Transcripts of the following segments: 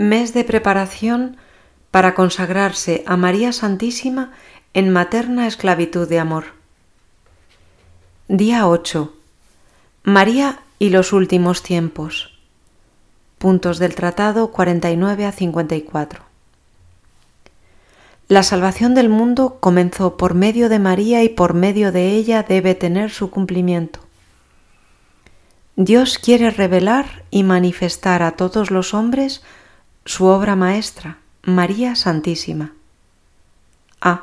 Mes de preparación para consagrarse a María Santísima en materna esclavitud de amor. Día 8. María y los últimos tiempos. Puntos del Tratado 49 a 54. La salvación del mundo comenzó por medio de María y por medio de ella debe tener su cumplimiento. Dios quiere revelar y manifestar a todos los hombres su obra maestra, María Santísima. A.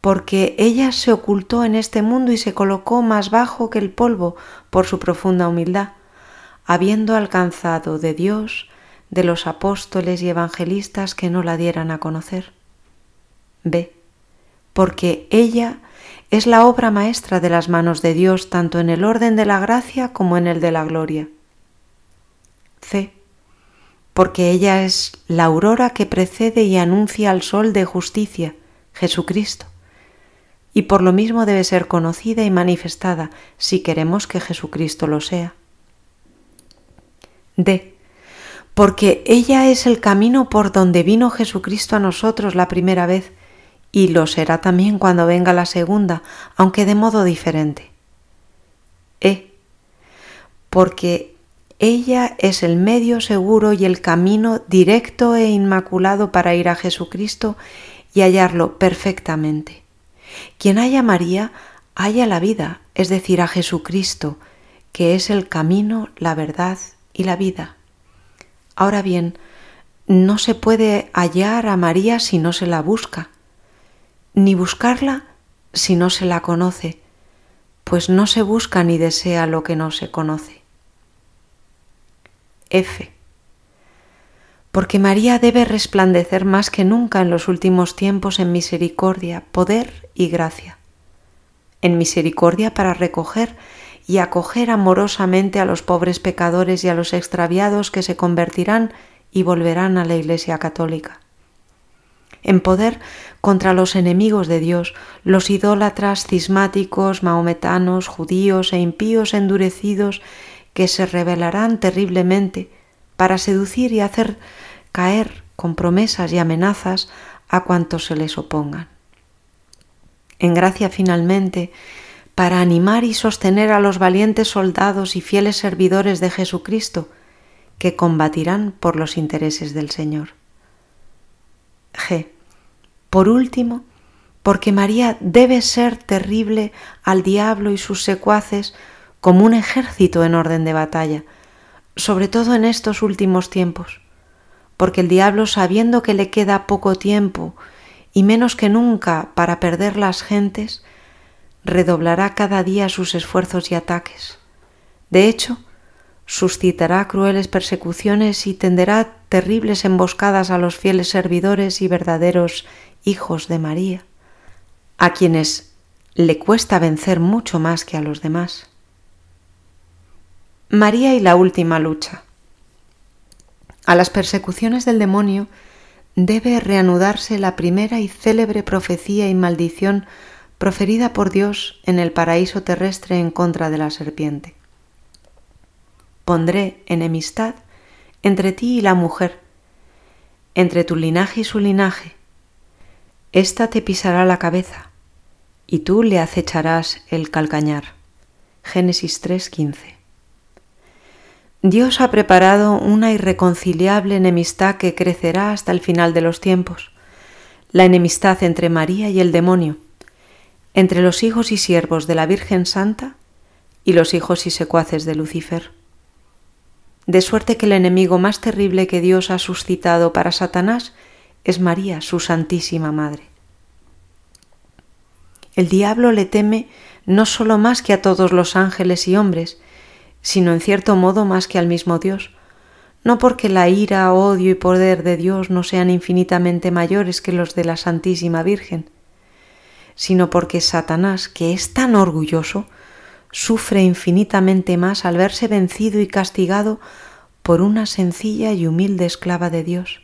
Porque ella se ocultó en este mundo y se colocó más bajo que el polvo por su profunda humildad, habiendo alcanzado de Dios, de los apóstoles y evangelistas que no la dieran a conocer. B. Porque ella es la obra maestra de las manos de Dios tanto en el orden de la gracia como en el de la gloria. C. Porque ella es la aurora que precede y anuncia al sol de justicia, Jesucristo, y por lo mismo debe ser conocida y manifestada si queremos que Jesucristo lo sea. D. Porque ella es el camino por donde vino Jesucristo a nosotros la primera vez, y lo será también cuando venga la segunda, aunque de modo diferente. E. Porque ella es el medio seguro y el camino directo e inmaculado para ir a Jesucristo y hallarlo perfectamente. Quien haya María, haya la vida, es decir, a Jesucristo, que es el camino, la verdad y la vida. Ahora bien, no se puede hallar a María si no se la busca ni buscarla si no se la conoce, pues no se busca ni desea lo que no se conoce. F. Porque María debe resplandecer más que nunca en los últimos tiempos en misericordia, poder y gracia. En misericordia para recoger y acoger amorosamente a los pobres pecadores y a los extraviados que se convertirán y volverán a la Iglesia católica en poder contra los enemigos de Dios, los idólatras cismáticos, mahometanos, judíos e impíos endurecidos que se rebelarán terriblemente para seducir y hacer caer con promesas y amenazas a cuantos se les opongan. En gracia finalmente, para animar y sostener a los valientes soldados y fieles servidores de Jesucristo que combatirán por los intereses del Señor. G. Por último, porque María debe ser terrible al diablo y sus secuaces como un ejército en orden de batalla, sobre todo en estos últimos tiempos, porque el diablo, sabiendo que le queda poco tiempo y menos que nunca para perder las gentes, redoblará cada día sus esfuerzos y ataques. De hecho, suscitará crueles persecuciones y tenderá terribles emboscadas a los fieles servidores y verdaderos hijos de María, a quienes le cuesta vencer mucho más que a los demás. María y la última lucha. A las persecuciones del demonio debe reanudarse la primera y célebre profecía y maldición proferida por Dios en el paraíso terrestre en contra de la serpiente. Pondré enemistad entre ti y la mujer, entre tu linaje y su linaje, ésta te pisará la cabeza y tú le acecharás el calcañar. Génesis 3:15. Dios ha preparado una irreconciliable enemistad que crecerá hasta el final de los tiempos, la enemistad entre María y el demonio, entre los hijos y siervos de la Virgen Santa y los hijos y secuaces de Lucifer. De suerte que el enemigo más terrible que Dios ha suscitado para Satanás es María, su Santísima Madre. El diablo le teme no solo más que a todos los ángeles y hombres, sino en cierto modo más que al mismo Dios, no porque la ira, odio y poder de Dios no sean infinitamente mayores que los de la Santísima Virgen, sino porque Satanás, que es tan orgulloso, sufre infinitamente más al verse vencido y castigado por una sencilla y humilde esclava de Dios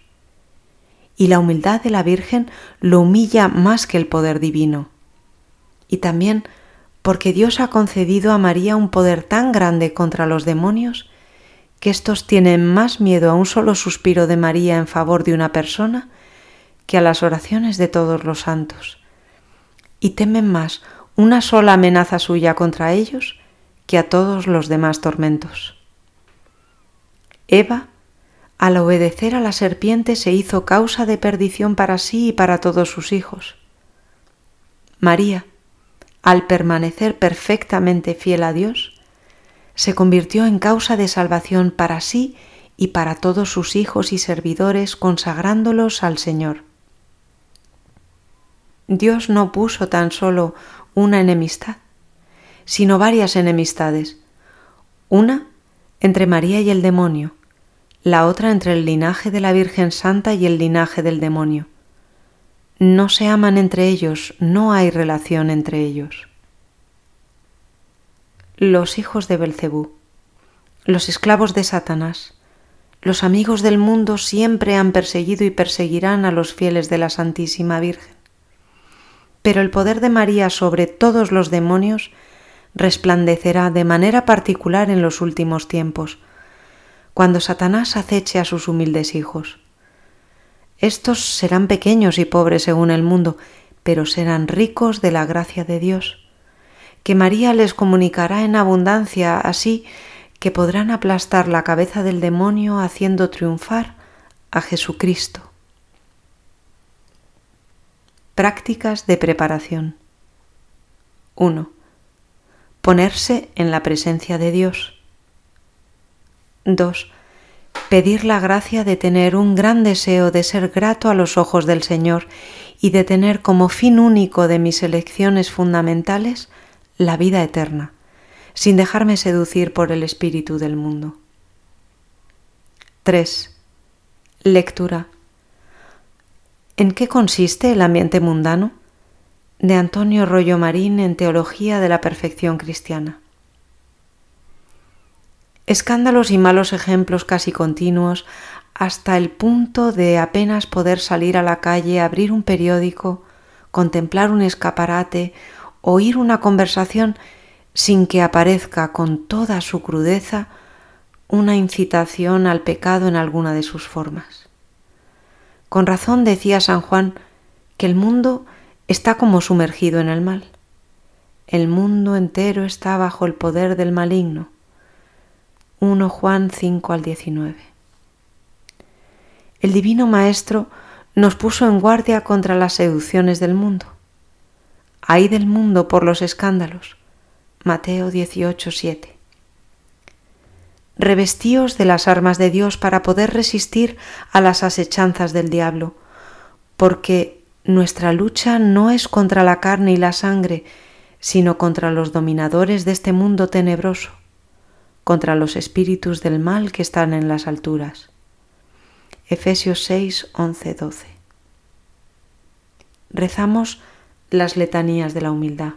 y la humildad de la Virgen lo humilla más que el poder divino. Y también porque Dios ha concedido a María un poder tan grande contra los demonios que éstos tienen más miedo a un solo suspiro de María en favor de una persona que a las oraciones de todos los santos, y temen más una sola amenaza suya contra ellos que a todos los demás tormentos. Eva, al obedecer a la serpiente, se hizo causa de perdición para sí y para todos sus hijos. María, al permanecer perfectamente fiel a Dios, se convirtió en causa de salvación para sí y para todos sus hijos y servidores, consagrándolos al Señor. Dios no puso tan solo una enemistad, sino varias enemistades, una entre María y el demonio, la otra entre el linaje de la Virgen Santa y el linaje del demonio. No se aman entre ellos, no hay relación entre ellos. Los hijos de Belcebú, los esclavos de Satanás, los amigos del mundo siempre han perseguido y perseguirán a los fieles de la Santísima Virgen pero el poder de María sobre todos los demonios resplandecerá de manera particular en los últimos tiempos, cuando Satanás aceche a sus humildes hijos. Estos serán pequeños y pobres según el mundo, pero serán ricos de la gracia de Dios, que María les comunicará en abundancia, así que podrán aplastar la cabeza del demonio haciendo triunfar a Jesucristo. Prácticas de preparación. 1. Ponerse en la presencia de Dios. 2. Pedir la gracia de tener un gran deseo de ser grato a los ojos del Señor y de tener como fin único de mis elecciones fundamentales la vida eterna, sin dejarme seducir por el espíritu del mundo. 3. Lectura ¿En qué consiste el ambiente mundano? De Antonio Rollo Marín en Teología de la Perfección Cristiana. Escándalos y malos ejemplos casi continuos hasta el punto de apenas poder salir a la calle, abrir un periódico, contemplar un escaparate, oír una conversación sin que aparezca con toda su crudeza una incitación al pecado en alguna de sus formas. Con razón decía San Juan que el mundo está como sumergido en el mal. El mundo entero está bajo el poder del maligno. 1 Juan 5 al 19. El Divino Maestro nos puso en guardia contra las seducciones del mundo. Hay del mundo por los escándalos. Mateo 18, 7 revestíos de las armas de Dios para poder resistir a las asechanzas del diablo, porque nuestra lucha no es contra la carne y la sangre, sino contra los dominadores de este mundo tenebroso, contra los espíritus del mal que están en las alturas. Efesios 6, 11, 12. Rezamos las letanías de la humildad.